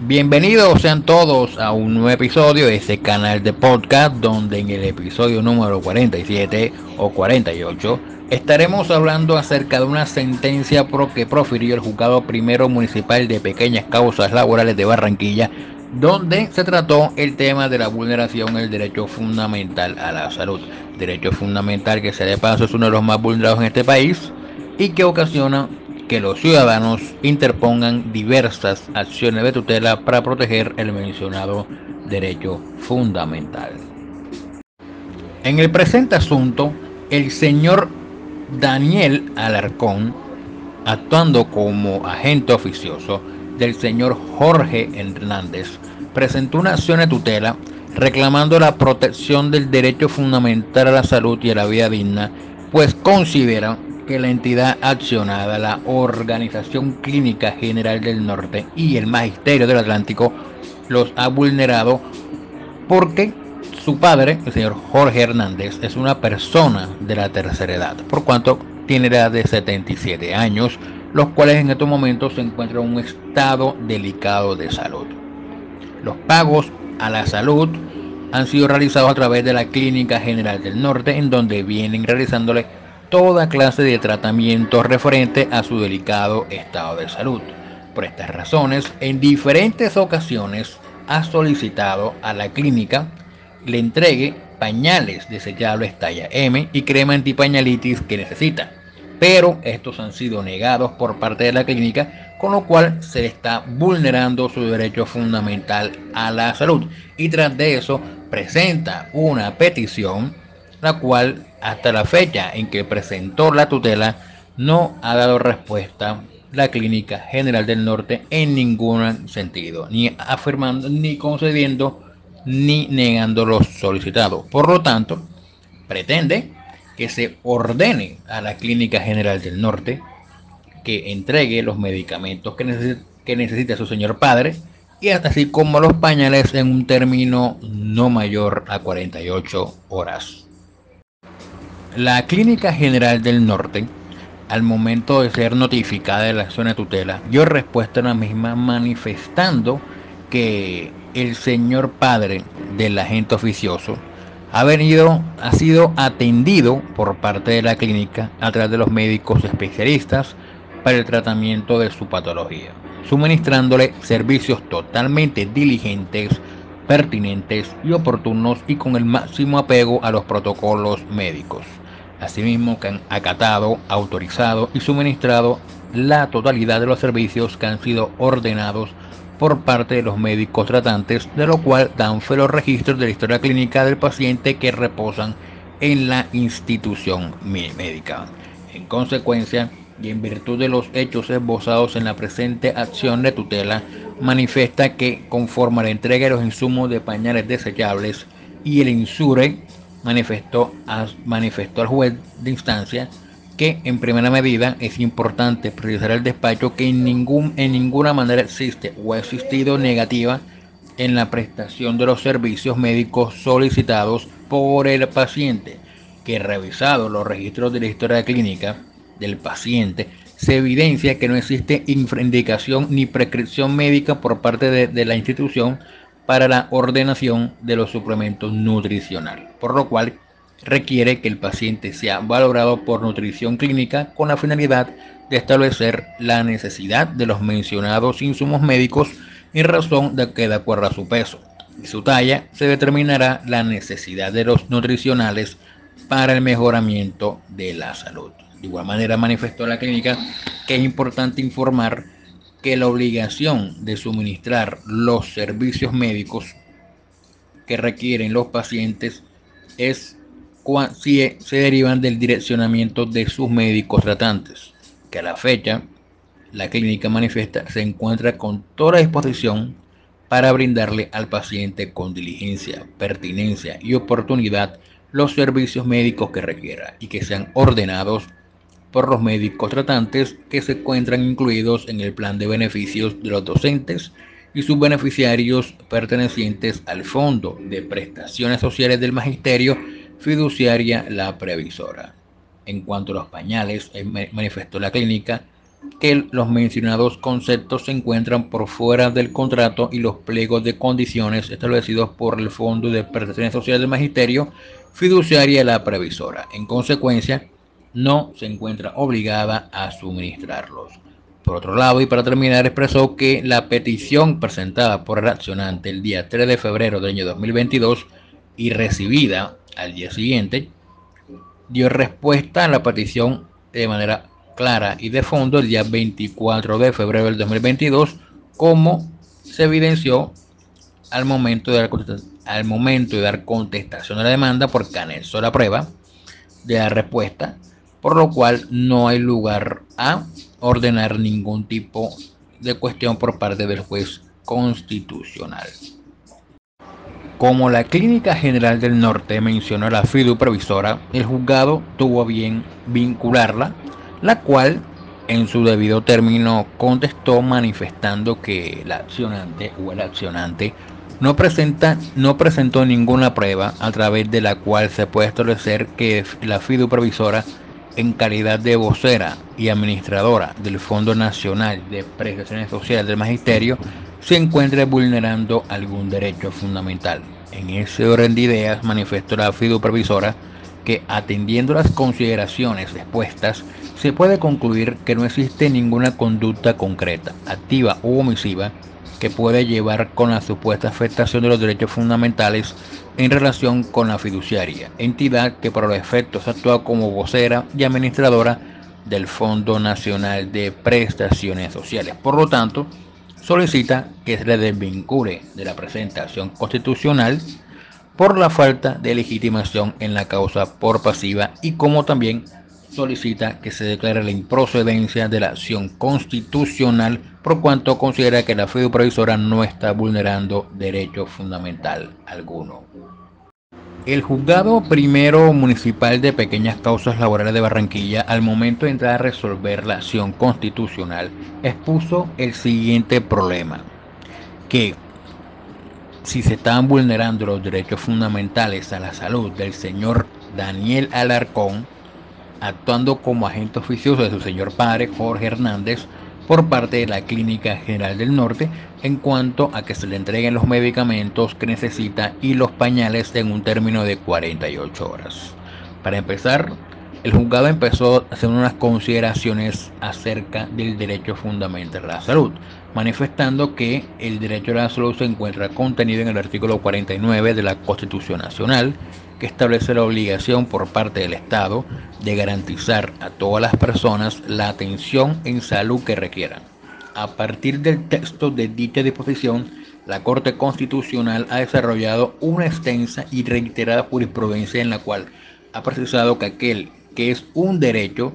Bienvenidos sean todos a un nuevo episodio de este canal de podcast donde en el episodio número 47 o 48 estaremos hablando acerca de una sentencia pro que profirió el juzgado primero municipal de pequeñas causas laborales de Barranquilla donde se trató el tema de la vulneración del derecho fundamental a la salud. Derecho fundamental que se de paso es uno de los más vulnerados en este país y que ocasiona que los ciudadanos interpongan diversas acciones de tutela para proteger el mencionado derecho fundamental. En el presente asunto, el señor Daniel Alarcón, actuando como agente oficioso del señor Jorge Hernández, presentó una acción de tutela reclamando la protección del derecho fundamental a la salud y a la vida digna, pues considera que la entidad accionada, la Organización Clínica General del Norte y el Magisterio del Atlántico, los ha vulnerado porque su padre, el señor Jorge Hernández, es una persona de la tercera edad, por cuanto tiene edad de 77 años, los cuales en estos momentos se encuentran en un estado delicado de salud. Los pagos a la salud han sido realizados a través de la Clínica General del Norte, en donde vienen realizándole toda clase de tratamiento referente a su delicado estado de salud. Por estas razones, en diferentes ocasiones ha solicitado a la clínica le entregue pañales desechables talla M y crema antipañalitis que necesita. Pero estos han sido negados por parte de la clínica, con lo cual se está vulnerando su derecho fundamental a la salud. Y tras de eso presenta una petición, la cual hasta la fecha en que presentó la tutela, no ha dado respuesta la Clínica General del Norte en ningún sentido, ni afirmando, ni concediendo, ni negando lo solicitado. Por lo tanto, pretende que se ordene a la Clínica General del Norte que entregue los medicamentos que, que necesita su señor padre y así como los pañales en un término no mayor a 48 horas. La Clínica General del Norte, al momento de ser notificada de la acción de tutela, dio respuesta a la misma manifestando que el señor padre del agente oficioso ha venido, ha sido atendido por parte de la clínica a través de los médicos especialistas para el tratamiento de su patología, suministrándole servicios totalmente diligentes, pertinentes y oportunos y con el máximo apego a los protocolos médicos. Asimismo, que han acatado, autorizado y suministrado la totalidad de los servicios que han sido ordenados por parte de los médicos tratantes, de lo cual dan fe los registros de la historia clínica del paciente que reposan en la institución médica. En consecuencia, y en virtud de los hechos esbozados en la presente acción de tutela, manifiesta que conforme a la entrega de los insumos de pañales desechables y el insure manifestó, manifestó al juez de instancia que en primera medida es importante precisar el despacho que en, ningún, en ninguna manera existe o ha existido negativa en la prestación de los servicios médicos solicitados por el paciente, que revisado los registros de la historia clínica del paciente, se evidencia que no existe indicación ni prescripción médica por parte de, de la institución para la ordenación de los suplementos nutricionales, por lo cual requiere que el paciente sea valorado por nutrición clínica con la finalidad de establecer la necesidad de los mencionados insumos médicos en razón de que de acuerdo a su peso y su talla se determinará la necesidad de los nutricionales para el mejoramiento de la salud. De igual manera manifestó la clínica que es importante informar que la obligación de suministrar los servicios médicos que requieren los pacientes es si se derivan del direccionamiento de sus médicos tratantes, que a la fecha la clínica manifiesta se encuentra con toda disposición para brindarle al paciente con diligencia, pertinencia y oportunidad los servicios médicos que requiera y que sean ordenados por los médicos tratantes que se encuentran incluidos en el plan de beneficios de los docentes y sus beneficiarios pertenecientes al Fondo de Prestaciones Sociales del Magisterio Fiduciaria La Previsora. En cuanto a los pañales, eh, manifestó la clínica que los mencionados conceptos se encuentran por fuera del contrato y los pliegos de condiciones establecidos por el Fondo de Prestaciones Sociales del Magisterio fiduciaria la previsora. En consecuencia, no se encuentra obligada a suministrarlos. Por otro lado, y para terminar, expresó que la petición presentada por el accionante el día 3 de febrero del año 2022 y recibida al día siguiente, dio respuesta a la petición de manera clara y de fondo el día 24 de febrero del 2022, como se evidenció al momento de dar, al momento de dar contestación a la demanda porque anexó la prueba de la respuesta, por lo cual no hay lugar a ordenar ningún tipo de cuestión por parte del juez constitucional. Como la Clínica General del Norte mencionó la FIDU previsora, el juzgado tuvo bien vincularla, la cual en su debido término contestó manifestando que la accionante o el accionante no, presenta, no presentó ninguna prueba a través de la cual se puede establecer que la FIDU previsora en calidad de vocera y administradora del Fondo Nacional de Prestaciones Sociales del Magisterio se encuentre vulnerando algún derecho fundamental. En ese orden de ideas manifestó la fiduprevisora que atendiendo las consideraciones expuestas se puede concluir que no existe ninguna conducta concreta, activa u omisiva que puede llevar con la supuesta afectación de los derechos fundamentales en relación con la fiduciaria, entidad que por los efectos actúa como vocera y administradora del Fondo Nacional de Prestaciones Sociales. Por lo tanto, solicita que se le desvincule de la presentación constitucional por la falta de legitimación en la causa por pasiva y como también solicita que se declare la improcedencia de la acción constitucional por cuanto considera que la FIDU previsora no está vulnerando derecho fundamental alguno. El juzgado primero municipal de pequeñas causas laborales de Barranquilla, al momento de entrar a resolver la acción constitucional, expuso el siguiente problema, que si se estaban vulnerando los derechos fundamentales a la salud del señor Daniel Alarcón, actuando como agente oficioso de su señor padre Jorge Hernández, por parte de la Clínica General del Norte en cuanto a que se le entreguen los medicamentos que necesita y los pañales en un término de 48 horas. Para empezar, el juzgado empezó a hacer unas consideraciones acerca del derecho fundamental a la salud, manifestando que el derecho a la salud se encuentra contenido en el artículo 49 de la Constitución Nacional que establece la obligación por parte del Estado de garantizar a todas las personas la atención en salud que requieran. A partir del texto de dicha disposición, la Corte Constitucional ha desarrollado una extensa y reiterada jurisprudencia en la cual ha precisado que aquel que es un derecho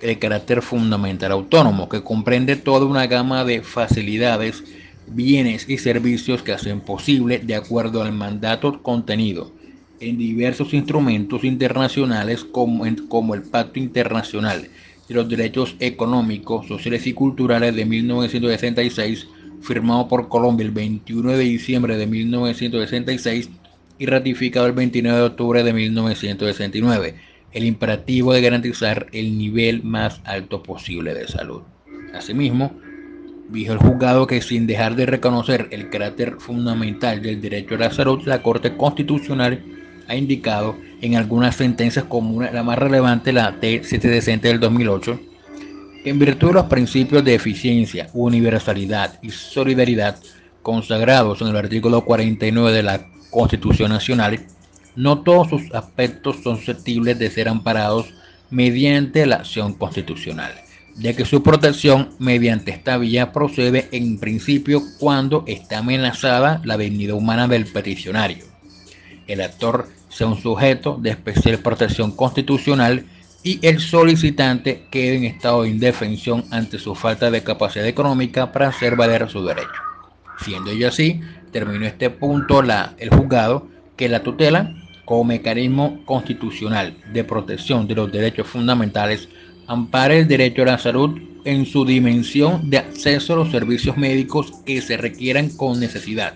de carácter fundamental autónomo, que comprende toda una gama de facilidades, bienes y servicios que hacen posible, de acuerdo al mandato contenido en diversos instrumentos internacionales como, como el Pacto Internacional de los Derechos Económicos, Sociales y Culturales de 1966, firmado por Colombia el 21 de diciembre de 1966 y ratificado el 29 de octubre de 1969, el imperativo de garantizar el nivel más alto posible de salud. Asimismo, dijo el juzgado que sin dejar de reconocer el carácter fundamental del derecho a la salud, la Corte Constitucional ha indicado en algunas sentencias como la más relevante, la T760 del 2008, que en virtud de los principios de eficiencia, universalidad y solidaridad consagrados en el artículo 49 de la Constitución Nacional, no todos sus aspectos son susceptibles de ser amparados mediante la acción constitucional, ya que su protección mediante esta vía procede en principio cuando está amenazada la dignidad humana del peticionario. El actor sea un sujeto de especial protección constitucional y el solicitante quede en estado de indefensión ante su falta de capacidad económica para hacer valer su derecho. Siendo ello así, terminó este punto el juzgado que la tutela como mecanismo constitucional de protección de los derechos fundamentales ampara el derecho a la salud en su dimensión de acceso a los servicios médicos que se requieran con necesidad,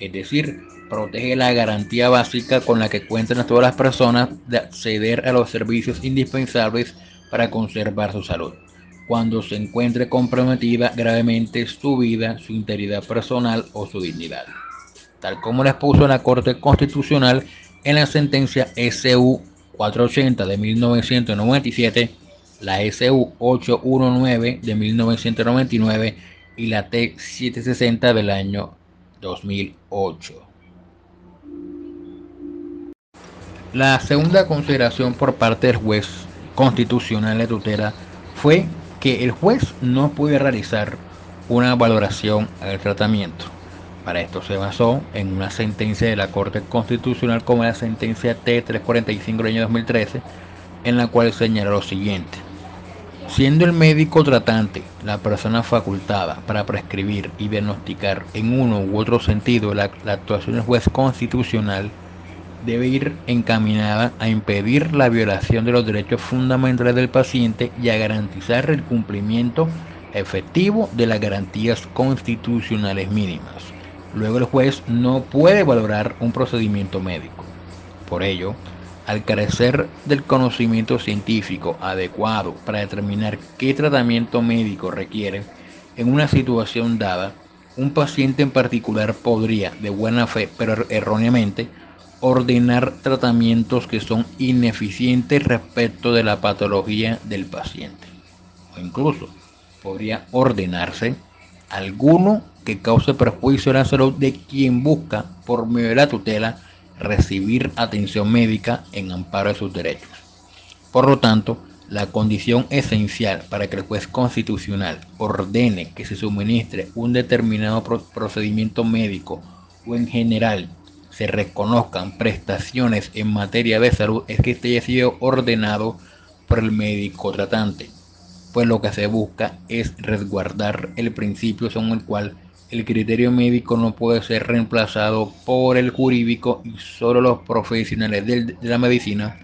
es decir, protege la garantía básica con la que cuentan todas las personas de acceder a los servicios indispensables para conservar su salud. cuando se encuentre comprometida gravemente su vida, su integridad personal o su dignidad, tal como lo expuso la Corte Constitucional en la sentencia SU 480 de 1997, la SU 819 de 1999 y la T 760 del año 2008. La segunda consideración por parte del juez constitucional de tutela fue que el juez no puede realizar una valoración al tratamiento. Para esto se basó en una sentencia de la Corte Constitucional como la sentencia T345 del año 2013, en la cual señala lo siguiente. Siendo el médico tratante la persona facultada para prescribir y diagnosticar en uno u otro sentido la, la, actuación del juez constitucional, debe ir encaminada a impedir la violación de los derechos fundamentales del paciente y a garantizar el cumplimiento efectivo de las garantías constitucionales mínimas. Luego el juez no puede valorar un procedimiento médico. Por ello, al carecer del conocimiento científico adecuado para determinar qué tratamiento médico requiere en una situación dada, un paciente en particular podría, de buena fe pero erróneamente, ordenar tratamientos que son ineficientes respecto de la patología del paciente. O incluso podría ordenarse alguno que cause perjuicio a la salud de quien busca, por medio de la tutela, recibir atención médica en amparo de sus derechos. Por lo tanto, la condición esencial para que el juez constitucional ordene que se suministre un determinado procedimiento médico o en general se reconozcan prestaciones en materia de salud es que este haya sido ordenado por el médico tratante, pues lo que se busca es resguardar el principio según el cual el criterio médico no puede ser reemplazado por el jurídico y solo los profesionales de la medicina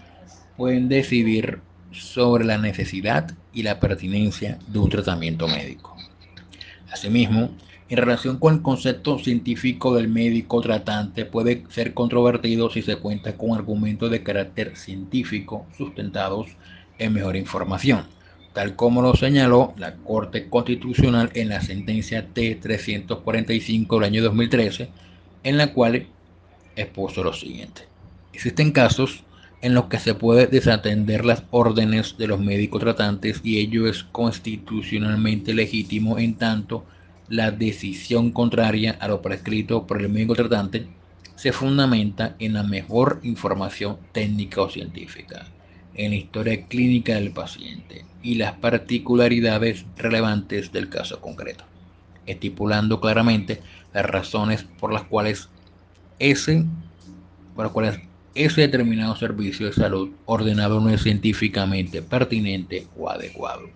pueden decidir sobre la necesidad y la pertinencia de un tratamiento médico. Asimismo, en relación con el concepto científico del médico tratante puede ser controvertido si se cuenta con argumentos de carácter científico sustentados en mejor información tal como lo señaló la Corte Constitucional en la sentencia T-345 del año 2013, en la cual expuso lo siguiente. Existen casos en los que se puede desatender las órdenes de los médicos tratantes y ello es constitucionalmente legítimo en tanto la decisión contraria a lo prescrito por el médico tratante se fundamenta en la mejor información técnica o científica en la historia clínica del paciente y las particularidades relevantes del caso concreto, estipulando claramente las razones por las cuales ese, por las cuales ese determinado servicio de salud ordenado no es científicamente pertinente o adecuado.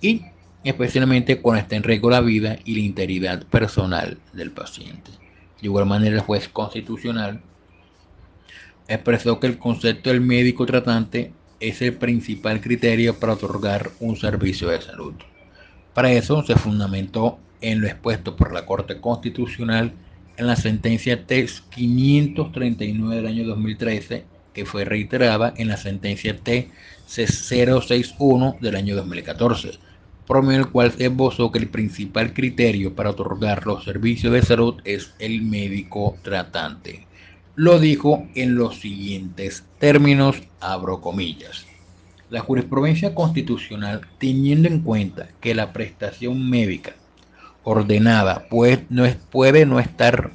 Y especialmente cuando está en riesgo la vida y la integridad personal del paciente. De igual manera, el juez constitucional expresó que el concepto del médico tratante es el principal criterio para otorgar un servicio de salud. Para eso se fundamentó en lo expuesto por la Corte Constitucional en la sentencia T 539 del año 2013, que fue reiterada en la sentencia T 061 del año 2014, por medio del cual se esbozó que el principal criterio para otorgar los servicios de salud es el médico tratante lo dijo en los siguientes términos, abro comillas. La jurisprudencia constitucional, teniendo en cuenta que la prestación médica ordenada pues, no es, puede no estar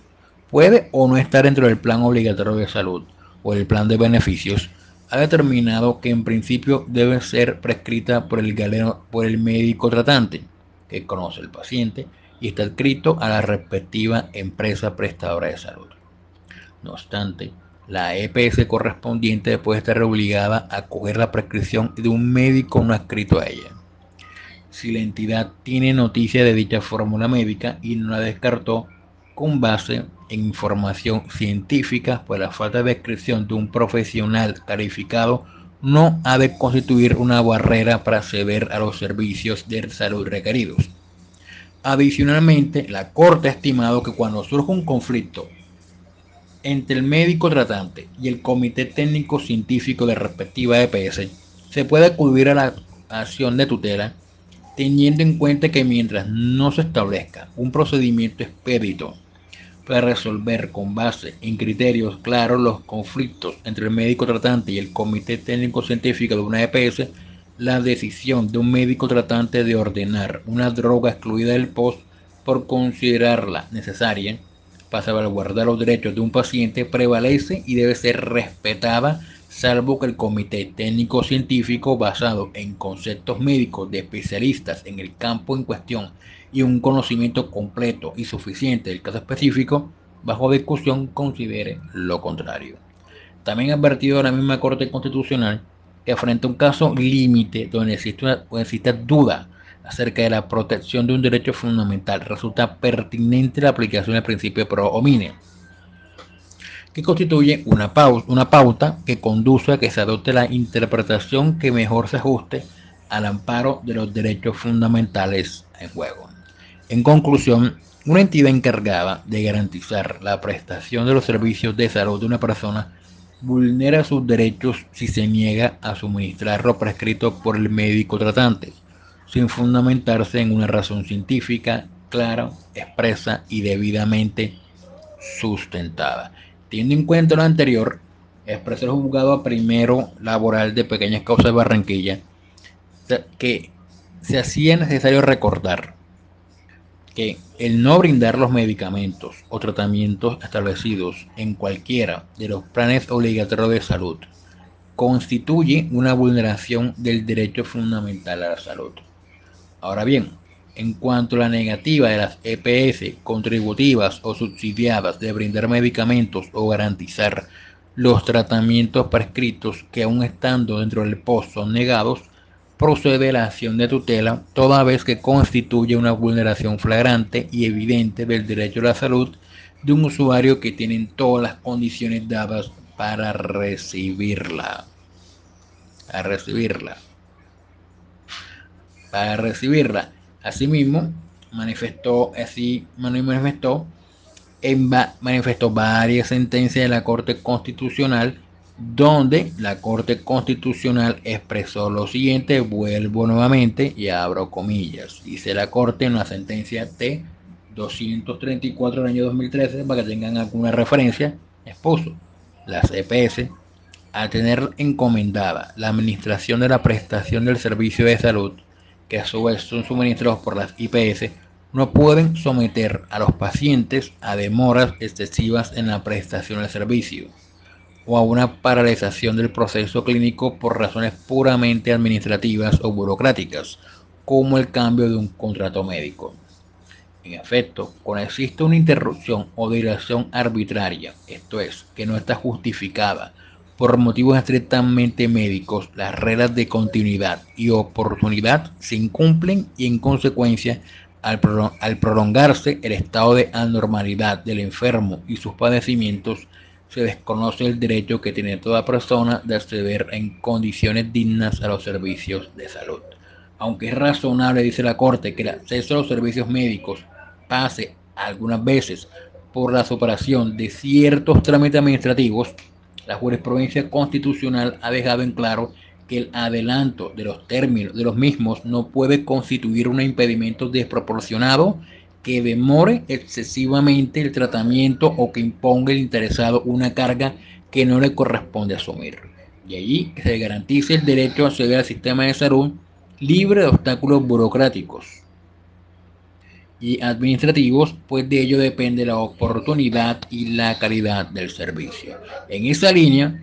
puede o no estar dentro del plan obligatorio de salud o el plan de beneficios, ha determinado que en principio debe ser prescrita por el galeno, por el médico tratante, que conoce al paciente y está escrito a la respectiva empresa prestadora de salud. No obstante, la EPS correspondiente puede estar obligada a coger la prescripción de un médico no adscrito a ella. Si la entidad tiene noticia de dicha fórmula médica y no la descartó con base en información científica, pues la falta de descripción de un profesional calificado no ha de constituir una barrera para acceder a los servicios de salud requeridos. Adicionalmente, la Corte ha estimado que cuando surge un conflicto entre el médico tratante y el comité técnico científico de respectiva EPS, se puede acudir a la acción de tutela, teniendo en cuenta que mientras no se establezca un procedimiento expedito para resolver con base en criterios claros los conflictos entre el médico tratante y el comité técnico científico de una EPS, la decisión de un médico tratante de ordenar una droga excluida del POST por considerarla necesaria para salvaguardar los derechos de un paciente prevalece y debe ser respetada salvo que el comité técnico científico basado en conceptos médicos de especialistas en el campo en cuestión y un conocimiento completo y suficiente del caso específico, bajo discusión considere lo contrario. También ha advertido la misma Corte Constitucional que frente a un caso límite donde existe, existe duda acerca de la protección de un derecho fundamental, resulta pertinente la aplicación del principio pro homine, que constituye una, pauta, una pauta que conduce a que se adopte la interpretación que mejor se ajuste al amparo de los derechos fundamentales en juego. En conclusión, una entidad encargada de garantizar la prestación de los servicios de salud de una persona vulnera sus derechos si se niega a suministrar lo prescrito por el médico tratante, sin fundamentarse en una razón científica clara, expresa y debidamente sustentada. Teniendo en cuenta lo anterior, expresó el juzgado primero laboral de pequeñas causas de Barranquilla que se hacía necesario recordar que el no brindar los medicamentos o tratamientos establecidos en cualquiera de los planes obligatorios de salud constituye una vulneración del derecho fundamental a la salud. Ahora bien, en cuanto a la negativa de las EPS contributivas o subsidiadas de brindar medicamentos o garantizar los tratamientos prescritos que aún estando dentro del post son negados, procede la acción de tutela toda vez que constituye una vulneración flagrante y evidente del derecho a la salud de un usuario que tiene todas las condiciones dadas para recibirla. A recibirla. Para recibirla. Asimismo, manifestó así manifestó en manifestó varias sentencias de la Corte Constitucional donde la Corte Constitucional expresó lo siguiente, vuelvo nuevamente y abro comillas. Dice la Corte en la sentencia T 234 del año 2013, para que tengan alguna referencia, expuso las EPS a tener encomendada la administración de la prestación del servicio de salud, que a su vez son suministrados por las IPS, no pueden someter a los pacientes a demoras excesivas en la prestación del servicio o a una paralización del proceso clínico por razones puramente administrativas o burocráticas, como el cambio de un contrato médico. En efecto, cuando existe una interrupción o dilación arbitraria, esto es, que no está justificada por motivos estrictamente médicos, las reglas de continuidad y oportunidad se incumplen y en consecuencia, al, prolongarse el estado de anormalidad del enfermo y sus padecimientos, se desconoce el derecho que tiene toda persona de acceder en condiciones dignas a los servicios de salud. Aunque es razonable, dice la Corte, que el acceso a los servicios médicos pase algunas veces por la superación de ciertos trámites administrativos, la jurisprudencia constitucional ha dejado en claro que el adelanto de los términos de los mismos no puede constituir un impedimento desproporcionado que demore excesivamente el tratamiento o que imponga el interesado una carga que no le corresponde asumir. Y allí se garantice el derecho a acceder al sistema de salud libre de obstáculos burocráticos y administrativos, pues de ello depende la oportunidad y la calidad del servicio. En esa línea,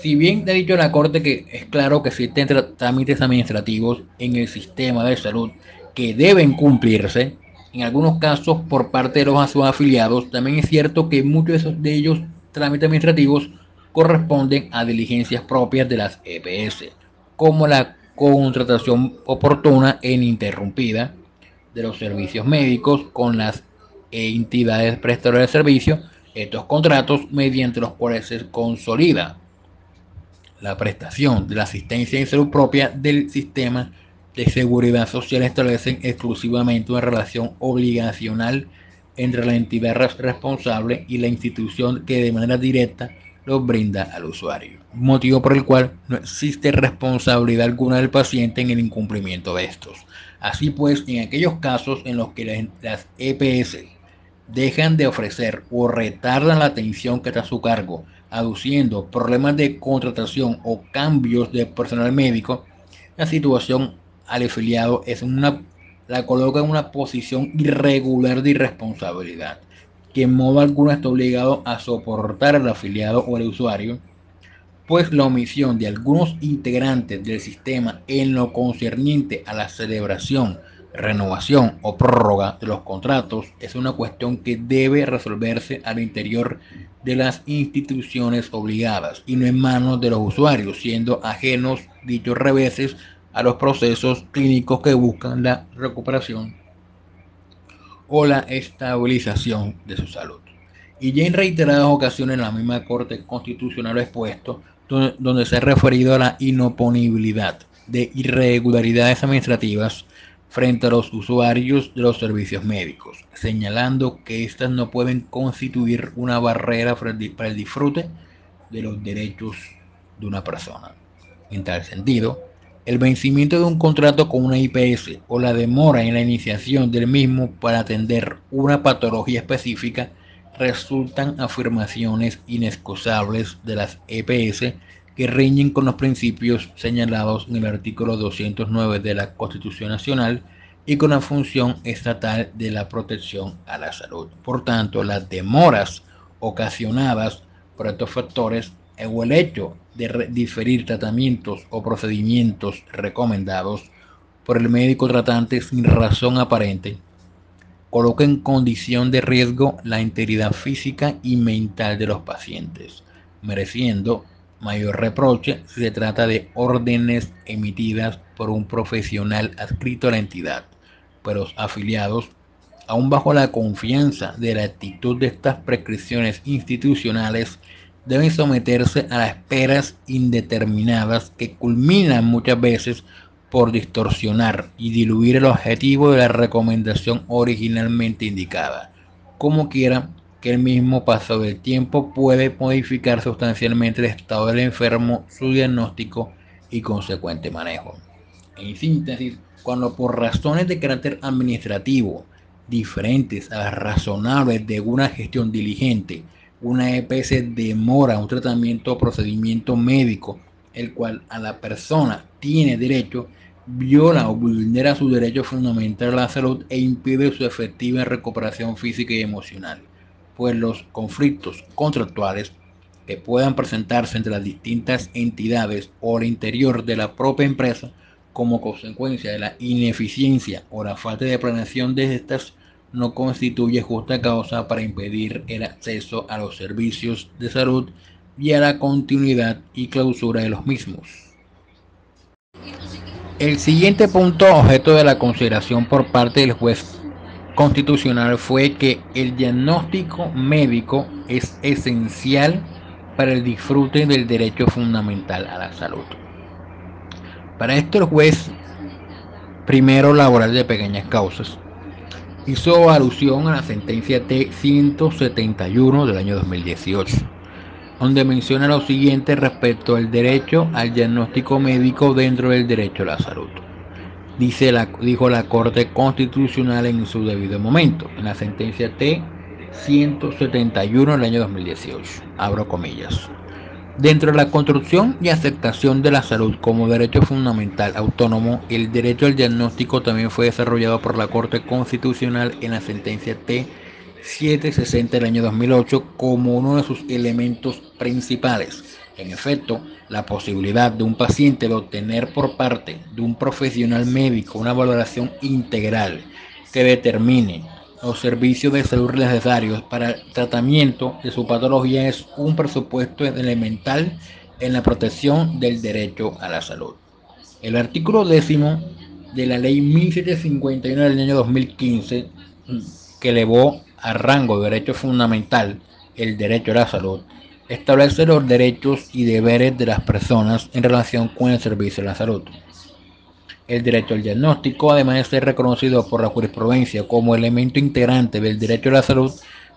si bien ha dicho la Corte que es claro que existen trámites administrativos en el sistema de salud que deben cumplirse, en algunos casos por parte de los afiliados, también es cierto que muchos de ellos trámites administrativos corresponden a diligencias propias de las EPS, como la contratación oportuna e ininterrumpida de los servicios médicos con las entidades prestadoras de servicio, estos contratos mediante los cuales se consolida la prestación de la asistencia en salud propia del sistema de seguridad social establecen exclusivamente una relación obligacional entre la entidad responsable y la institución que de manera directa los brinda al usuario, motivo por el cual no existe responsabilidad alguna del paciente en el incumplimiento de estos. Así pues, en aquellos casos en los que las EPS dejan de ofrecer o retardan la atención que está a su cargo, aduciendo problemas de contratación o cambios de personal médico, la situación al afiliado es una, la coloca en una posición irregular de irresponsabilidad, que en modo alguno está obligado a soportar al afiliado o al usuario, pues la omisión de algunos integrantes del sistema en lo concerniente a la celebración, renovación o prórroga de los contratos es una cuestión que debe resolverse al interior de las instituciones obligadas y no en manos de los usuarios, siendo ajenos dichos reveses a los procesos clínicos que buscan la recuperación o la estabilización de su salud. Y ya en reiteradas ocasiones la misma Corte Constitucional ha expuesto donde, se ha referido a la inoponibilidad de irregularidades administrativas frente a los usuarios de los servicios médicos, señalando que éstas no pueden constituir una barrera para el disfrute de los derechos de una persona. En tal sentido, el vencimiento de un contrato con una IPS o la demora en la iniciación del mismo para atender una patología específica resultan afirmaciones inexcusables de las EPS que riñen con los principios señalados en el artículo 209 de la Constitución Nacional y con la función estatal de la protección a la salud. Por tanto, las demoras ocasionadas por estos factores o el hecho de diferir tratamientos o procedimientos recomendados por el médico tratante sin razón aparente coloca en condición de riesgo la integridad física y mental de los pacientes, mereciendo mayor reproche si se trata de órdenes emitidas por un profesional adscrito a la entidad, pero afiliados, aún bajo la confianza de la actitud de estas prescripciones institucionales, deben someterse a las esperas indeterminadas que culminan muchas veces por distorsionar y diluir el objetivo de la recomendación originalmente indicada. Como quiera, que el mismo paso del tiempo puede modificar sustancialmente el estado del enfermo, su diagnóstico y consecuente manejo. En síntesis, cuando por razones de carácter administrativo diferentes a las razonables de una gestión diligente, una EPS demora un tratamiento o procedimiento médico, el cual a la persona tiene derecho, viola o vulnera su derecho fundamental a la salud e impide su efectiva recuperación física y emocional, pues los conflictos contractuales que puedan presentarse entre las distintas entidades o al interior de la propia empresa como consecuencia de la ineficiencia o la falta de planeación de estas no constituye justa causa para impedir el acceso a los servicios de salud y a la continuidad y clausura de los mismos. El siguiente punto objeto de la consideración por parte del juez constitucional fue que el diagnóstico médico es esencial para el disfrute del derecho fundamental a la salud. Para esto el juez primero laboral de pequeñas causas hizo alusión a la sentencia T-171 del año 2018, donde menciona lo siguiente respecto al derecho al diagnóstico médico dentro del derecho a la salud. Dice la, dijo la Corte Constitucional en su debido momento, en la sentencia T-171 del año 2018. Abro comillas. Dentro de la construcción y aceptación de la salud como derecho fundamental autónomo, el derecho al diagnóstico también fue desarrollado por la Corte Constitucional en la sentencia T760 del año 2008 como uno de sus elementos principales. En efecto, la posibilidad de un paciente de obtener por parte de un profesional médico una valoración integral que determine los servicios de salud necesarios para el tratamiento de su patología es un presupuesto elemental en la protección del derecho a la salud. El artículo décimo de la ley 1751 del año 2015, que elevó a rango de derecho fundamental el derecho a la salud, establece los derechos y deberes de las personas en relación con el servicio de la salud. El derecho al diagnóstico, además de ser reconocido por la jurisprudencia como elemento integrante del derecho a la salud,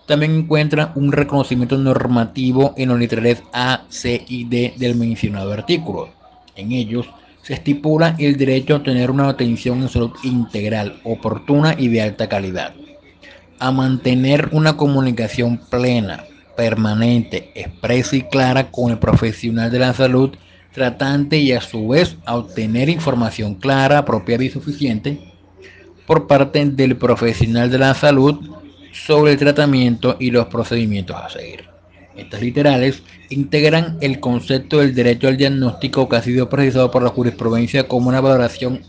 también encuentra un reconocimiento normativo en los literales A, C y D del mencionado artículo. En ellos se estipula el derecho a tener una atención en salud integral, oportuna y de alta calidad, a mantener una comunicación plena, permanente, expresa y clara con el profesional de la salud tratante y a su vez a obtener información clara, apropiada y suficiente por parte del profesional de la salud sobre el tratamiento y los procedimientos a seguir. Estas literales integran el concepto del derecho al diagnóstico que ha sido precisado por la jurisprudencia como una valoración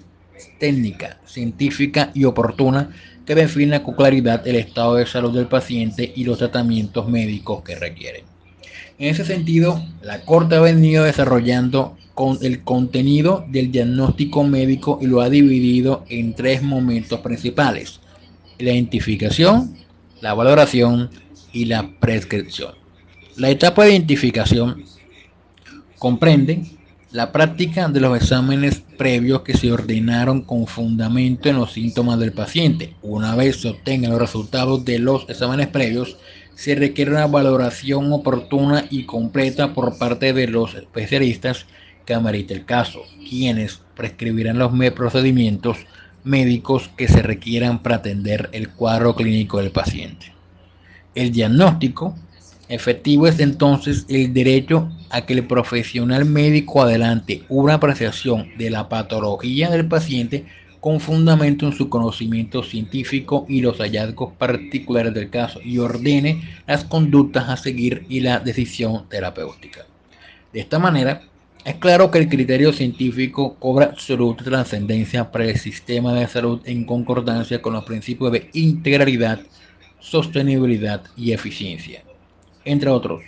técnica, científica y oportuna que define con claridad el estado de salud del paciente y los tratamientos médicos que requieren. En ese sentido, la Corte ha venido desarrollando con el contenido del diagnóstico médico y lo ha dividido en tres momentos principales. La identificación, la valoración y la prescripción. La etapa de identificación comprende la práctica de los exámenes previos que se ordenaron con fundamento en los síntomas del paciente. Una vez se obtengan los resultados de los exámenes previos, se requiere una valoración oportuna y completa por parte de los especialistas que amerite el caso, quienes prescribirán los procedimientos médicos que se requieran para atender el cuadro clínico del paciente. El diagnóstico efectivo es entonces el derecho a que el profesional médico adelante una apreciación de la patología del paciente con fundamento en su conocimiento científico y los hallazgos particulares del caso y ordene las conductas a seguir y la decisión terapéutica. De esta manera, es claro que el criterio científico cobra absoluta trascendencia para el sistema de salud en concordancia con los principios de integralidad, sostenibilidad y eficiencia. Entre otros,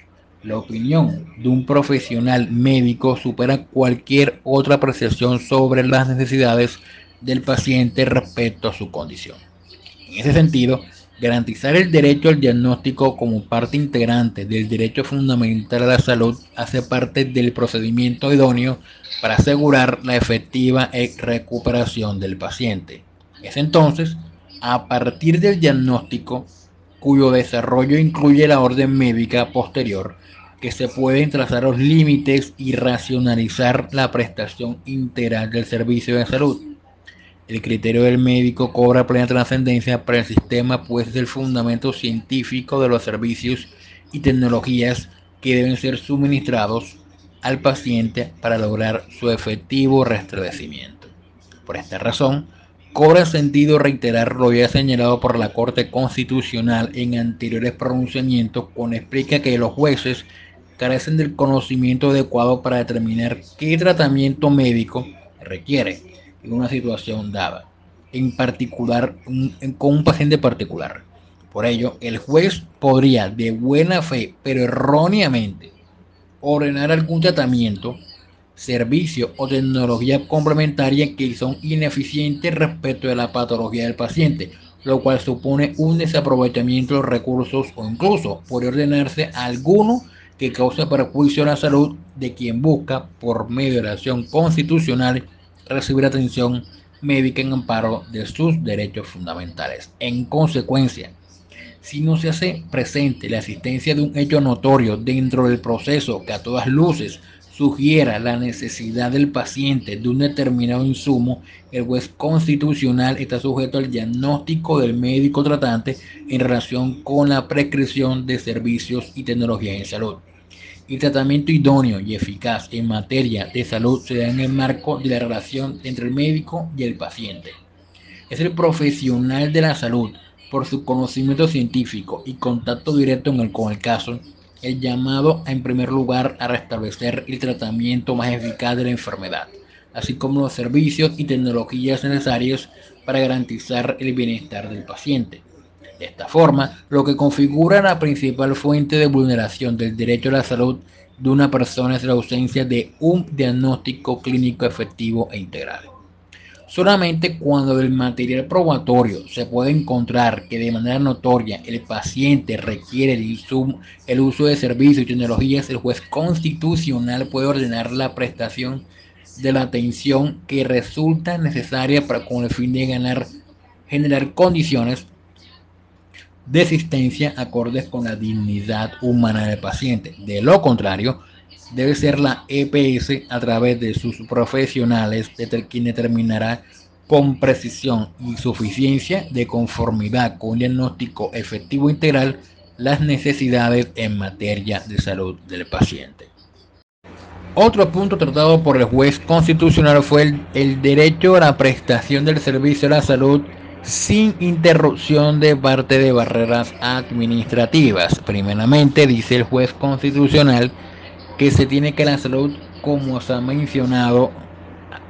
la opinión de un profesional médico supera cualquier otra apreciación sobre las necesidades del paciente respecto a su condición. En ese sentido, garantizar el derecho al diagnóstico como parte integrante del derecho fundamental a la salud hace parte del procedimiento idóneo para asegurar la efectiva recuperación del paciente. Es entonces a partir del diagnóstico cuyo desarrollo incluye la orden médica posterior que se pueden trazar los límites y racionalizar la prestación integral del servicio de salud. El criterio del médico cobra plena trascendencia para el sistema, pues es el fundamento científico de los servicios y tecnologías que deben ser suministrados al paciente para lograr su efectivo restablecimiento. Por esta razón, cobra sentido reiterar lo ya señalado por la Corte Constitucional en anteriores pronunciamientos cuando explica que los jueces carecen del conocimiento adecuado para determinar qué tratamiento médico requiere en una situación dada, en particular con un paciente particular. Por ello, el juez podría de buena fe, pero erróneamente, ordenar algún tratamiento, servicio o tecnología complementaria que son ineficientes respecto de la patología del paciente, lo cual supone un desaprovechamiento de recursos o incluso puede ordenarse alguno que cause perjuicio a la salud de quien busca, por medio de la acción constitucional, recibir atención médica en amparo de sus derechos fundamentales. En consecuencia, si no se hace presente la existencia de un hecho notorio dentro del proceso que a todas luces sugiera la necesidad del paciente de un determinado insumo, el juez constitucional está sujeto al diagnóstico del médico tratante en relación con la prescripción de servicios y tecnología en salud. El tratamiento idóneo y eficaz en materia de salud se da en el marco de la relación entre el médico y el paciente. Es el profesional de la salud, por su conocimiento científico y contacto directo con el caso, el llamado en primer lugar a restablecer el tratamiento más eficaz de la enfermedad, así como los servicios y tecnologías necesarios para garantizar el bienestar del paciente. De esta forma, lo que configura la principal fuente de vulneración del derecho a la salud de una persona es la ausencia de un diagnóstico clínico efectivo e integral. Solamente cuando del material probatorio se puede encontrar que de manera notoria el paciente requiere el, el uso de servicios y tecnologías, el juez constitucional puede ordenar la prestación de la atención que resulta necesaria para con el fin de generar condiciones de asistencia acordes con la dignidad humana del paciente. De lo contrario, debe ser la EPS a través de sus profesionales quien determinará con precisión y suficiencia de conformidad con un diagnóstico efectivo integral las necesidades en materia de salud del paciente. Otro punto tratado por el juez constitucional fue el, el, derecho a la prestación del servicio de la salud sin interrupción de parte de barreras administrativas. Primeramente, dice el juez constitucional que se tiene que la salud, como se ha mencionado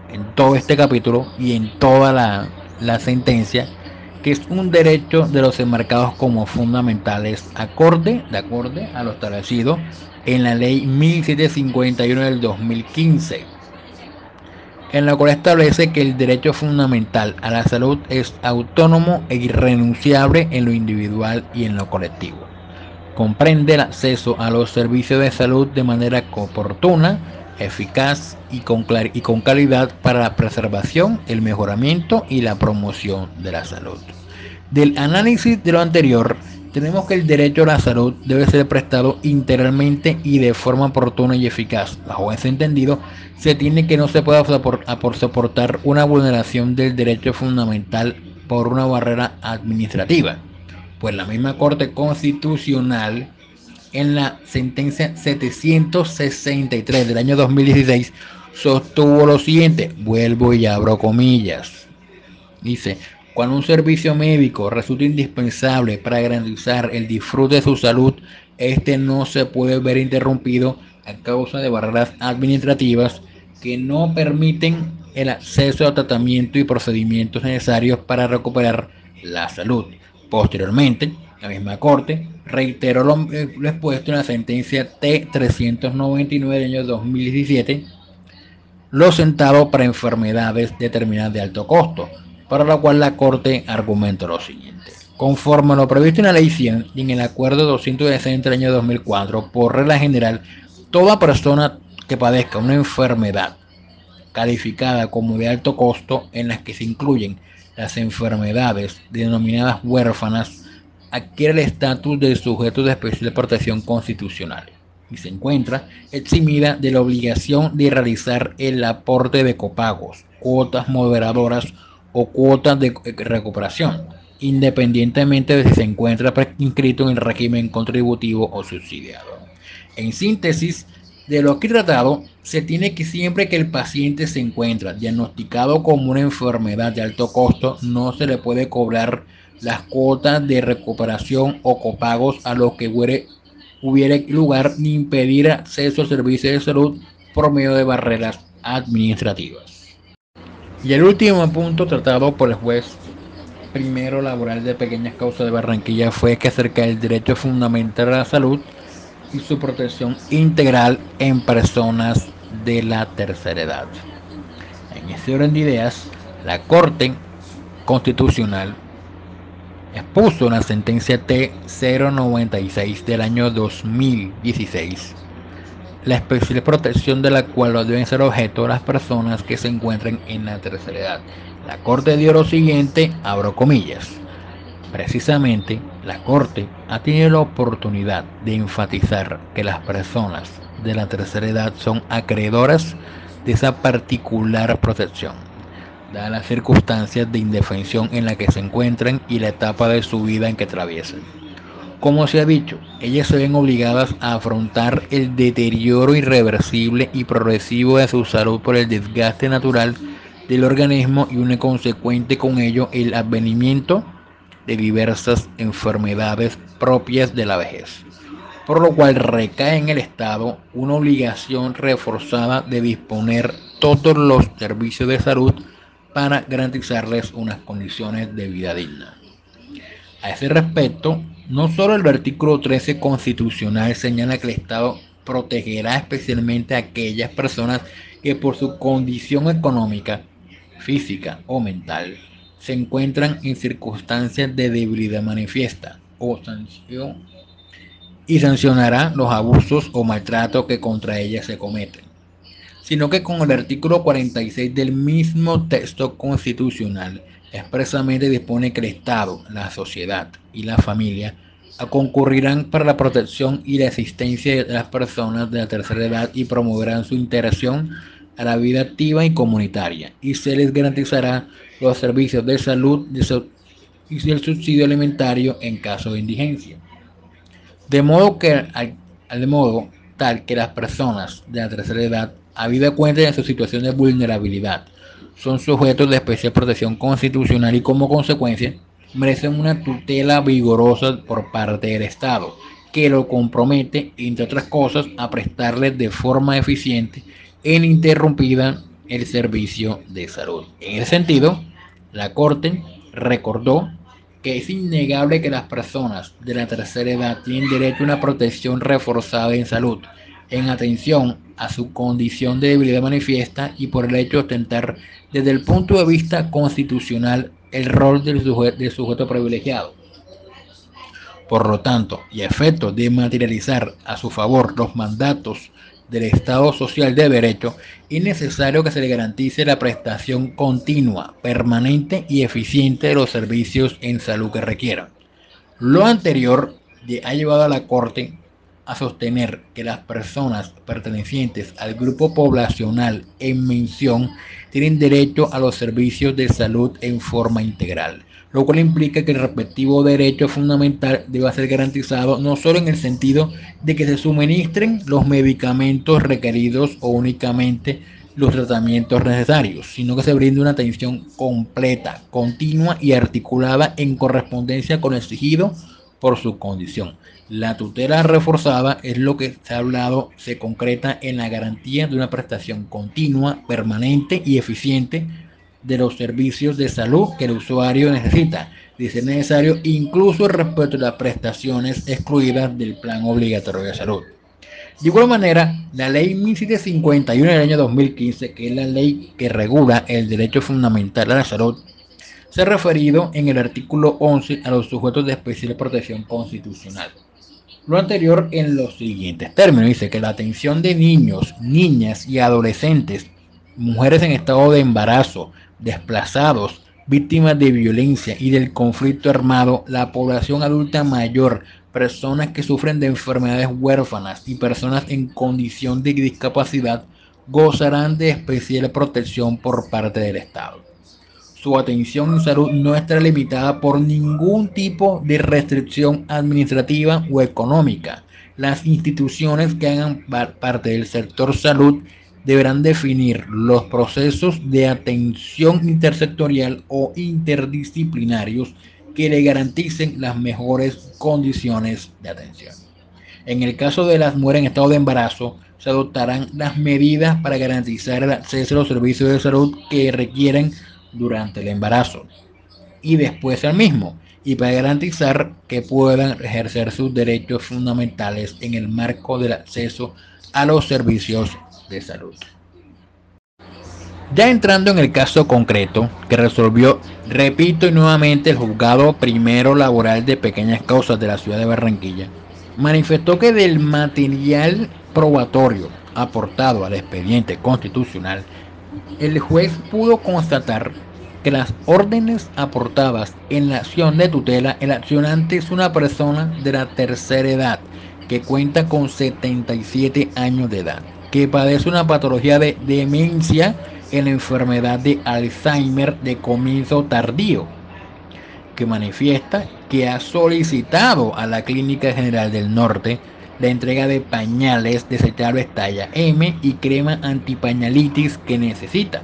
en todo este capítulo y en toda la, la sentencia, que es un derecho de los enmarcados como fundamentales, acorde, de acorde a lo establecido en la ley 1751 del 2015, en la cual establece que el derecho fundamental a la salud es autónomo e irrenunciable en lo individual y en lo colectivo. Comprende el acceso a los servicios de salud de manera oportuna, eficaz y con, y con calidad para la preservación, el mejoramiento y la promoción de la salud. Del análisis de lo anterior, tenemos que el derecho a la salud debe ser prestado integralmente y de forma oportuna y eficaz. Bajo ese entendido, se tiene que no se pueda soportar una vulneración del derecho fundamental por una barrera administrativa. Pues la misma Corte Constitucional en la sentencia 763 del año 2016 sostuvo lo siguiente, vuelvo y abro comillas. Dice, cuando un servicio médico resulta indispensable para garantizar el disfrute de su salud, este no se puede ver interrumpido a causa de barreras administrativas que no permiten el acceso a tratamiento y procedimientos necesarios para recuperar la salud. Posteriormente, la misma Corte reiteró lo, expuesto en la sentencia T-399 del año 2017, lo sentado para enfermedades determinadas de alto costo, para lo cual la Corte argumentó lo siguiente. Conforme a lo previsto en la Ley 100 y en el Acuerdo 260 del año 2004, por regla general, toda persona que padezca una enfermedad calificada como de alto costo, en las que se incluyen las enfermedades denominadas huérfanas, adquiere el estatus de sujeto de especial protección constitucional y se encuentra eximida de la obligación de realizar el aporte de copagos, cuotas moderadoras o cuotas de recuperación, independientemente de si se encuentra inscrito en el régimen contributivo o subsidiado. En síntesis, de lo aquí tratado, se tiene que siempre que el paciente se encuentra diagnosticado como una enfermedad de alto costo, no se le puede cobrar las cuotas de recuperación o copagos a los que hubiera, lugar ni impedir acceso a servicios de salud por medio de barreras administrativas. Y el último punto tratado por el juez primero laboral de pequeñas causas de Barranquilla fue que acerca del derecho fundamental a la salud y su protección integral en personas de la tercera edad. En ese orden de ideas, la Corte Constitucional expuso una sentencia T096 del año 2016 la especial protección de la cual deben ser objeto las personas que se encuentren en la tercera edad. La Corte dio lo siguiente, abro comillas. Precisamente, la Corte ha tenido la oportunidad de enfatizar que las personas de la tercera edad son acreedoras de esa particular protección, dadas las circunstancias de indefensión en la que se encuentran y la etapa de su vida en que atraviesan. Como se ha dicho, ellas se ven obligadas a afrontar el deterioro irreversible y progresivo de su salud por el desgaste natural del organismo y un consecuente con ello el advenimiento de diversas enfermedades propias de la vejez, por lo cual recae en el Estado una obligación reforzada de disponer todos los servicios de salud para garantizarles unas condiciones de vida digna. A ese respecto, no solo el artículo 13 constitucional señala que el Estado protegerá especialmente a aquellas personas que por su condición económica, física o mental se encuentran en circunstancias de debilidad manifiesta o sanción y sancionará los abusos o maltratos que contra ellas se cometen, sino que con el artículo 46 del mismo texto constitucional expresamente dispone que el Estado, la sociedad y la familia concurrirán para la protección y la asistencia de las personas de la tercera edad y promoverán su integración a la vida activa y comunitaria y se les garantizará los servicios de salud y el subsidio alimentario en caso de indigencia. De modo que de modo tal que las personas de la tercera edad, habida cuenta de su situación de vulnerabilidad, son sujetos de especial protección constitucional y como consecuencia merecen una tutela vigorosa por parte del Estado, que lo compromete, entre otras cosas, a prestarles de forma eficiente e ininterrumpida el servicio de salud. En ese sentido, la Corte recordó que es innegable que las personas de la tercera edad tienen derecho a una protección reforzada en salud, en atención a su condición de debilidad manifiesta y por el hecho de ostentar desde el punto de vista constitucional el rol del sujeto, privilegiado. Por lo tanto, y a efecto de materializar a su favor los mandatos del Estado Social de Derecho, es necesario que se le garantice la prestación continua, permanente y eficiente de los servicios en salud que requieran. Lo anterior ha llevado a la Corte a sostener que las personas pertenecientes al grupo poblacional en mención tienen derecho a los servicios de salud en forma integral, lo cual implica que el respectivo derecho fundamental debe ser garantizado no solo en el sentido de que se suministren los medicamentos requeridos o únicamente los tratamientos necesarios, sino que se brinde una atención completa, continua y articulada en correspondencia con el exigido por su condición. La tutela reforzada es lo que se ha hablado, se concreta en la garantía de una prestación continua, permanente y eficiente de los servicios de salud que el usuario necesita, dice necesario, incluso respecto a las prestaciones excluidas del plan obligatorio de salud. De igual manera, la ley 1751 del año 2015, que es la ley que regula el derecho fundamental a la salud, se ha referido en el artículo 11 a los sujetos de especial protección constitucional. Lo anterior en los siguientes términos dice que la atención de niños, niñas y adolescentes, mujeres en estado de embarazo, desplazados, víctimas de violencia y del conflicto armado, la población adulta mayor, personas que sufren de enfermedades huérfanas y personas en condición de discapacidad gozarán de especial protección por parte del Estado su atención en salud no estará limitada por ningún tipo de restricción administrativa o económica. Las instituciones que hagan parte del sector salud deberán definir los procesos de atención intersectorial o interdisciplinarios que le garanticen las mejores condiciones de atención. En el caso de las mujeres en estado de embarazo, se adoptarán las medidas para garantizar el acceso a los servicios de salud que requieren durante el embarazo y después el mismo, y para garantizar que puedan ejercer sus derechos fundamentales en el marco del acceso a los servicios salud. Ya entrando en el caso concreto que resolvió, repito y nuevamente, el juzgado primero laboral de pequeñas causas de la ciudad de Barranquilla, manifestó que del material probatorio aportado al expediente constitucional el juez pudo constatar que las órdenes aportadas en la acción de tutela, el accionante es una persona de la tercera edad que cuenta con 77 años de edad, que padece una patología de demencia en la enfermedad de Alzheimer de comienzo tardío, que manifiesta que ha solicitado a la Clínica General del Norte la entrega de pañales desechables talla M y crema antipañalitis que necesita,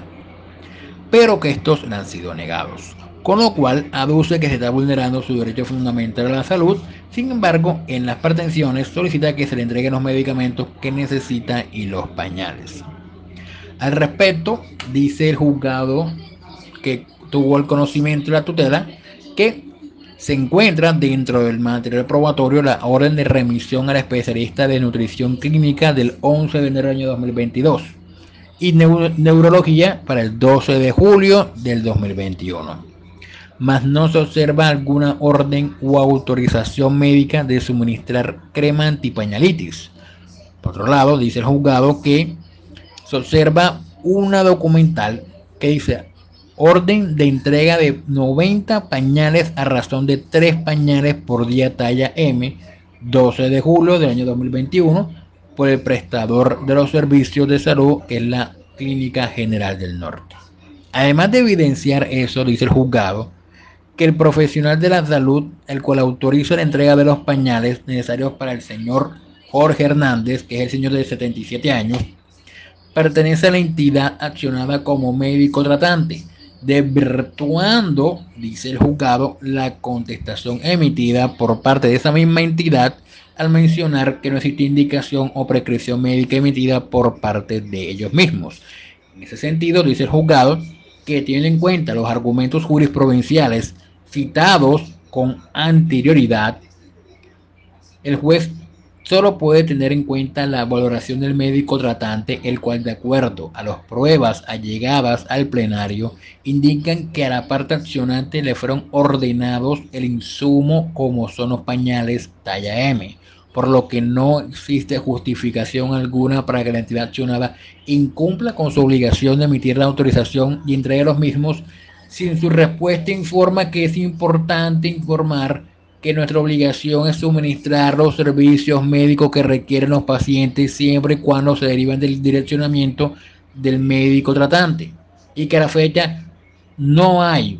pero que estos le han sido negados. Con lo cual aduce que se está vulnerando su derecho fundamental a la salud, sin embargo, en las pretensiones solicita que se le entreguen los medicamentos que necesita y los pañales. Al respecto, dice el juzgado que tuvo el conocimiento de la tutela que se encuentra dentro del material probatorio la orden de remisión al especialista de nutrición clínica del 11 de enero del año 2022 y neurología para el 12 de julio del 2021. Mas no se observa alguna orden o autorización médica de suministrar crema antipañalitis. Por otro lado, dice el juzgado que se observa una documental que dice orden de entrega de 90 pañales a razón de 3 pañales por día talla M, 12 de julio del año 2021, por el prestador de los servicios de salud, que es la Clínica General del Norte. Además de evidenciar eso, dice el juzgado, que el profesional de la salud, el cual autoriza la entrega de los pañales necesarios para el señor Jorge Hernández, que es el señor de 77 años, pertenece a la entidad accionada como médico tratante, desvirtuando, dice el juzgado, la contestación emitida por parte de esa misma entidad al mencionar que no existe indicación o prescripción médica emitida por parte de ellos mismos. En ese sentido, dice el juzgado que tiene en cuenta los argumentos jurisprudenciales citados con anterioridad, el juez solo puede tener en cuenta la valoración del médico tratante, el cual de acuerdo a las pruebas allegadas al plenario indican que a la parte accionante le fueron ordenados el insumo como son los pañales talla M, por lo que no existe justificación alguna para que la entidad accionada incumpla con su obligación de emitir la autorización y entregue los mismos sin su respuesta informa que es importante informar que nuestra obligación es suministrar los servicios médicos que requieren los pacientes siempre y cuando se derivan del direccionamiento del médico tratante y que a la fecha no hay,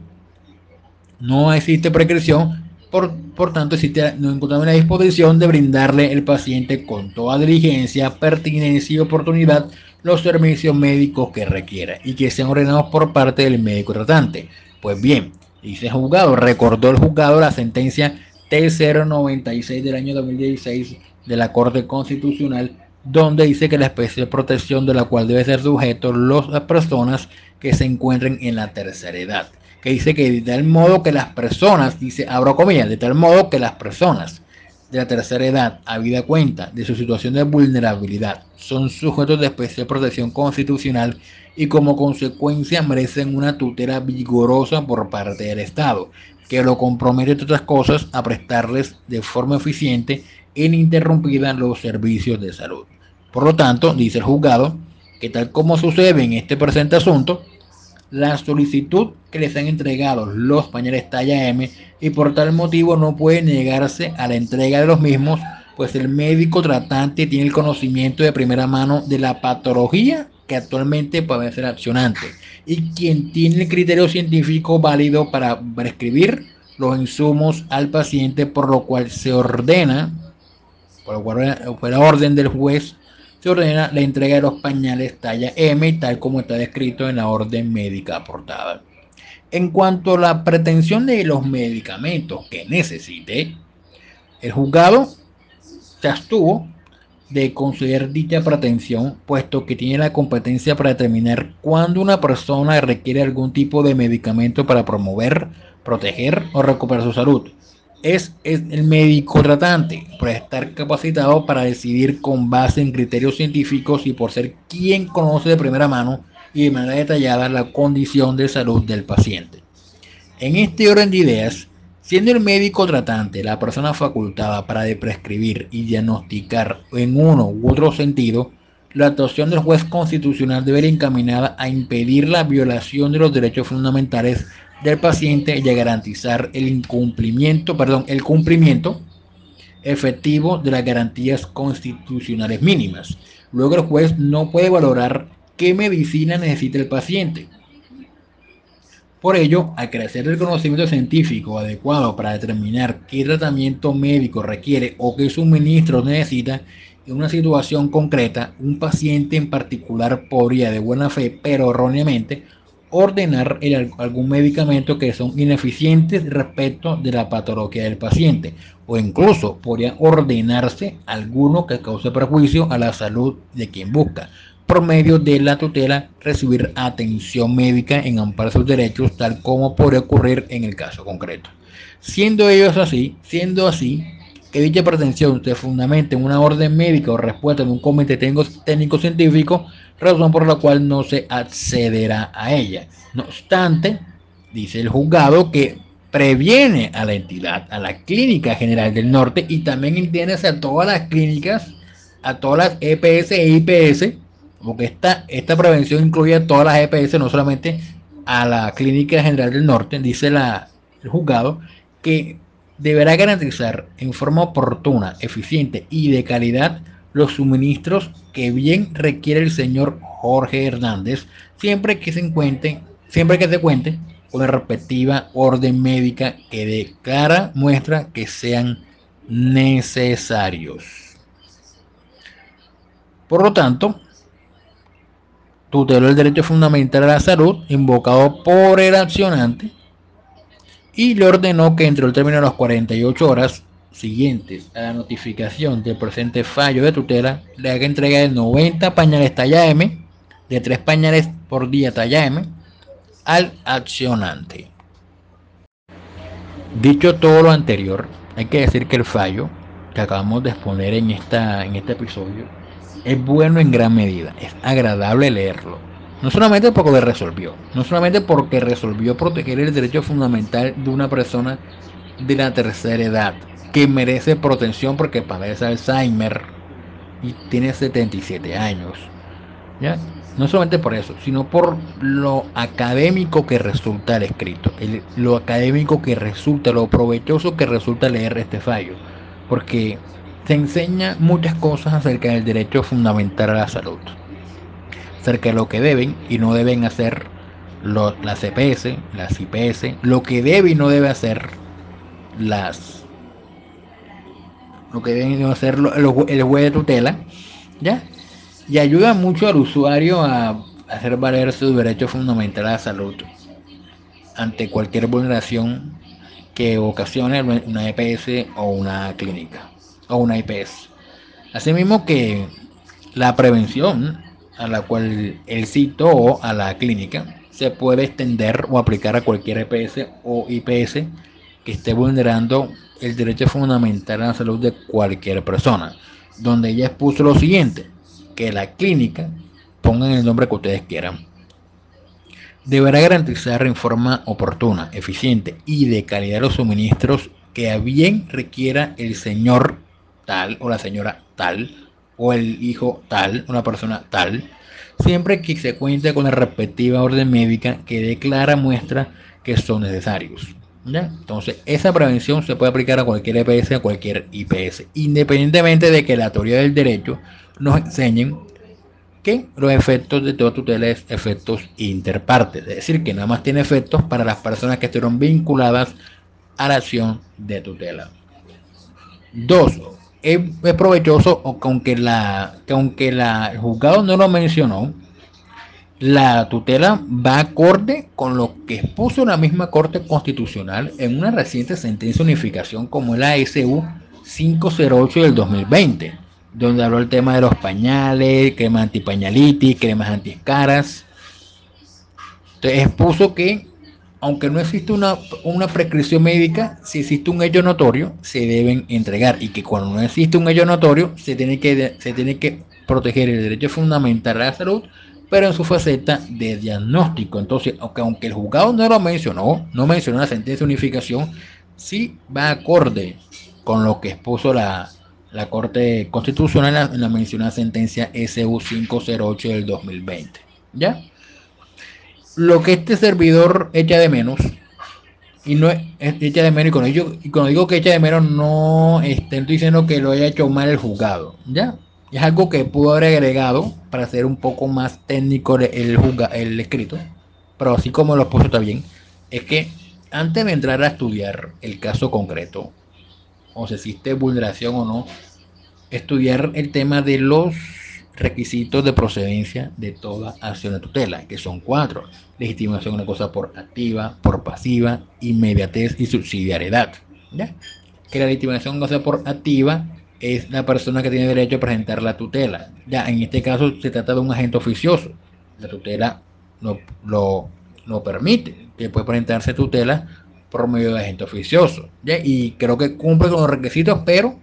no existe prescripción, por, por tanto existe, no encontramos la disposición de brindarle al paciente con toda diligencia, pertinencia y oportunidad los servicios médicos que requiera y que sean ordenados por parte del médico tratante. Pues bien, dice el juzgado, recordó el juzgado la sentencia T096 del año 2016 de la Corte Constitucional, donde dice que la especie de protección de la cual debe ser sujeto las personas que se encuentren en la tercera edad. Que dice que de tal modo que las personas, dice, abro comillas, de tal modo que las personas de la tercera edad, habida cuenta de su situación de vulnerabilidad, son sujetos de especial protección constitucional y como consecuencia merecen una tutela vigorosa por parte del Estado, que lo compromete, entre otras cosas, a prestarles de forma eficiente e ininterrumpida los servicios de salud. Por lo tanto, dice el juzgado, que tal como sucede en este presente asunto, la solicitud que les han entregado los pañales talla M y por tal motivo no puede negarse a la entrega de los mismos, pues el médico tratante tiene el conocimiento de primera mano de la patología que actualmente puede ser accionante y quien tiene el criterio científico válido para prescribir los insumos al paciente, por lo cual se ordena, por la orden del juez, se ordena la entrega de los pañales talla M, tal como está descrito en la orden médica aportada. En cuanto a la pretensión de los medicamentos que necesite, el juzgado se abstuvo de conceder dicha pretensión, puesto que tiene la competencia para determinar cuándo una persona requiere algún tipo de medicamento para promover, proteger o recuperar su salud. Es, el médico tratante, por estar capacitado para decidir con base en criterios científicos y por ser quien conoce de primera mano y de manera detallada la condición de salud del paciente. En este orden de ideas, Siendo el médico tratante la persona facultada para prescribir y diagnosticar en uno u otro sentido, la actuación del juez constitucional debe ir encaminada a impedir la violación de los derechos fundamentales del paciente y a garantizar el incumplimiento, perdón, el cumplimiento efectivo de las garantías constitucionales mínimas. Luego el juez no puede valorar qué medicina necesita el paciente, por ello, al crecer el conocimiento científico adecuado para determinar qué tratamiento médico requiere o qué suministro necesita en una situación concreta, un paciente en particular podría de buena fe, pero erróneamente, ordenar algún medicamento que son ineficientes respecto de la patología del paciente o incluso podría ordenarse alguno que cause perjuicio a la salud de quien busca por medio de la tutela recibir atención médica en amparo de sus derechos, tal como podría ocurrir en el caso concreto. Siendo ellos así, siendo así, que dicha pretensión se fundamente en una orden médica o respuesta de un comité técnico científico, razón por la cual no se accederá a ella. No obstante, dice el juzgado que previene a la entidad, a la Clínica General del Norte y también entiende a todas las clínicas, a todas las EPS e IPS porque esta, esta prevención incluye a todas las EPS, no solamente a la Clínica General del Norte, dice la, el juzgado, que deberá garantizar en forma oportuna, eficiente y de calidad los suministros que bien requiere el señor Jorge Hernández, siempre que se encuentre, siempre que se cuente con la respectiva orden médica que declara muestra que sean necesarios. Por lo tanto, tuteló el derecho fundamental a la salud invocado por el accionante y le ordenó que entre el término de las 48 horas siguientes a la notificación del presente fallo de tutela le haga entrega de 90 pañales talla M, de 3 pañales por día talla M, al accionante. Dicho todo lo anterior, hay que decir que el fallo que acabamos de exponer en, esta, en este episodio es bueno en gran medida, es agradable leerlo. No solamente porque le resolvió, no solamente porque resolvió proteger el derecho fundamental de una persona de la tercera edad, que merece protección porque padece Alzheimer y tiene 77 años. ¿ya? No solamente por eso, sino por lo académico que resulta el escrito, lo académico que resulta, lo provechoso que resulta leer este fallo, porque se enseña muchas cosas acerca del derecho fundamental a la salud, acerca de lo que deben y no deben hacer las CPS, las IPS, lo que debe y no debe hacer las lo que deben hacer el juez de tutela, ¿ya? y ayuda mucho al usuario a hacer valer su derecho fundamental a la salud ante cualquier vulneración que ocasione una EPS o una clínica o una IPS. Asimismo que la prevención a la cual él citó a la clínica se puede extender o aplicar a cualquier EPS o IPS que esté vulnerando el derecho fundamental a la salud de cualquier persona, donde ella expuso lo siguiente, que la clínica, pongan el nombre que ustedes quieran, deberá garantizar en forma oportuna, eficiente y de calidad los suministros que a bien requiera el señor tal o la señora tal o el hijo tal, una persona tal, siempre que se cuente con la respectiva orden médica que declara muestra que son necesarios. Entonces, esa prevención se puede aplicar a cualquier EPS, a cualquier IPS, independientemente de que la teoría del derecho nos enseñen que los efectos de toda tutela es efectos interpartes, es decir, que nada más tiene efectos para las personas que estuvieron vinculadas a la acción de tutela. Dos, es, provechoso aunque, la, que aunque la, el juzgado no lo mencionó, la tutela va acorde con lo que expuso la misma Corte Constitucional en una reciente sentencia de unificación como la SU 508 del 2020 donde habló el tema de los pañales, crema antipañalitis, cremas antiescaras. Entonces expuso que, aunque no existe una, una prescripción médica, si existe un hecho notorio, se deben entregar. Y que cuando no existe un hecho notorio, se tiene que, se tiene que proteger el derecho fundamental a la salud, pero en su faceta de diagnóstico. Entonces, aunque, aunque el juzgado no lo mencionó, no mencionó la sentencia de unificación, sí va acorde con lo que expuso la, la Corte Constitucional en la, mencionada sentencia SU 508 del 2020. ¿Ya? Lo que este servidor echa de menos, y no echa de menos, y cuando, yo, y cuando digo que echa de menos, no estoy diciendo que lo haya hecho mal el juzgado, ¿ya? Es algo que pudo haber agregado para hacer un poco más técnico el, el escrito, pero así como lo puso también, es que antes de entrar a estudiar el caso concreto, o si existe vulneración o no, estudiar el tema de los requisitos de procedencia de toda acción de tutela, que son cuatro. Legitimación una cosa por activa, por pasiva, inmediatez y subsidiariedad. ¿ya? Que la legitimación una cosa por activa es la persona que tiene derecho a presentar la tutela. Ya, en este caso se trata de un agente oficioso. La tutela no lo, lo permite, que puede presentarse tutela por medio de agente oficioso. Y creo que cumple con los requisitos, pero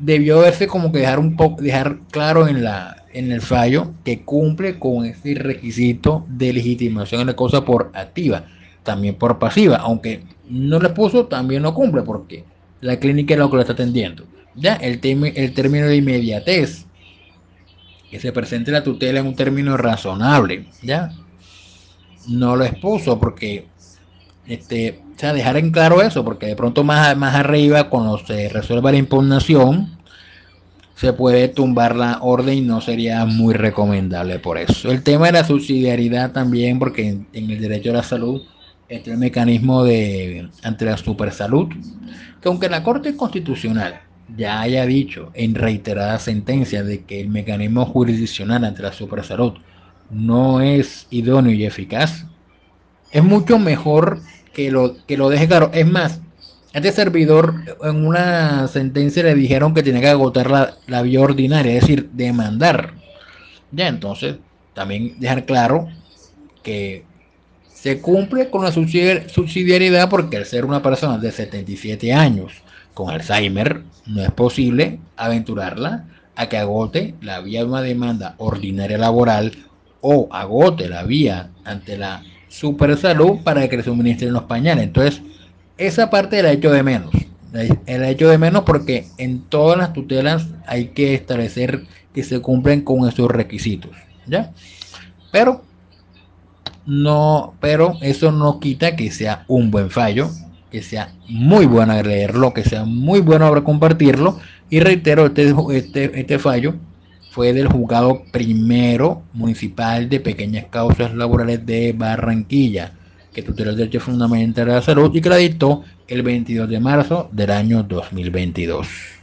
debió verse como que dejar un poco, dejar claro en la en el fallo que cumple con ese requisito de legitimación en la cosa por activa, también por pasiva, aunque no le puso, también no cumple porque la clínica es lo que lo está atendiendo. Ya, el, el término de inmediatez, que se presente la tutela en un término razonable, ya, no lo expuso porque este, o sea, dejar en claro eso, porque de pronto más, más arriba, cuando se resuelva la impugnación, se puede tumbar la orden y no sería muy recomendable por eso. El tema de la subsidiariedad también, porque en, el derecho a la salud está el mecanismo de ante la supersalud, que aunque la Corte Constitucional ya haya dicho en reiteradas sentencias de que el mecanismo jurisdiccional ante la supersalud no es idóneo y eficaz, es mucho mejor que lo, que lo deje claro. Es más, este servidor en una sentencia le dijeron que tenía que agotar la, la vía ordinaria, es decir, demandar. Ya entonces, también dejar claro que se cumple con la subsidiariedad porque al ser una persona de 77 años con Alzheimer, no es posible aventurarla a que agote la vía de una demanda ordinaria laboral o agote la vía ante la supersalud para que le suministren los pañales. Entonces, esa parte la hecho de menos. El hecho de menos porque en todas las tutelas hay que establecer que se cumplen con esos requisitos. ¿Ya? Pero no, pero eso no quita que sea un buen fallo, que sea muy bueno leerlo, que sea muy bueno compartirlo. Y reitero, este, este, este fallo fue del juzgado primero municipal de pequeñas causas laborales de Barranquilla que tutela el derecho fundamental a la salud y que la dictó el 22 de marzo del año 2022.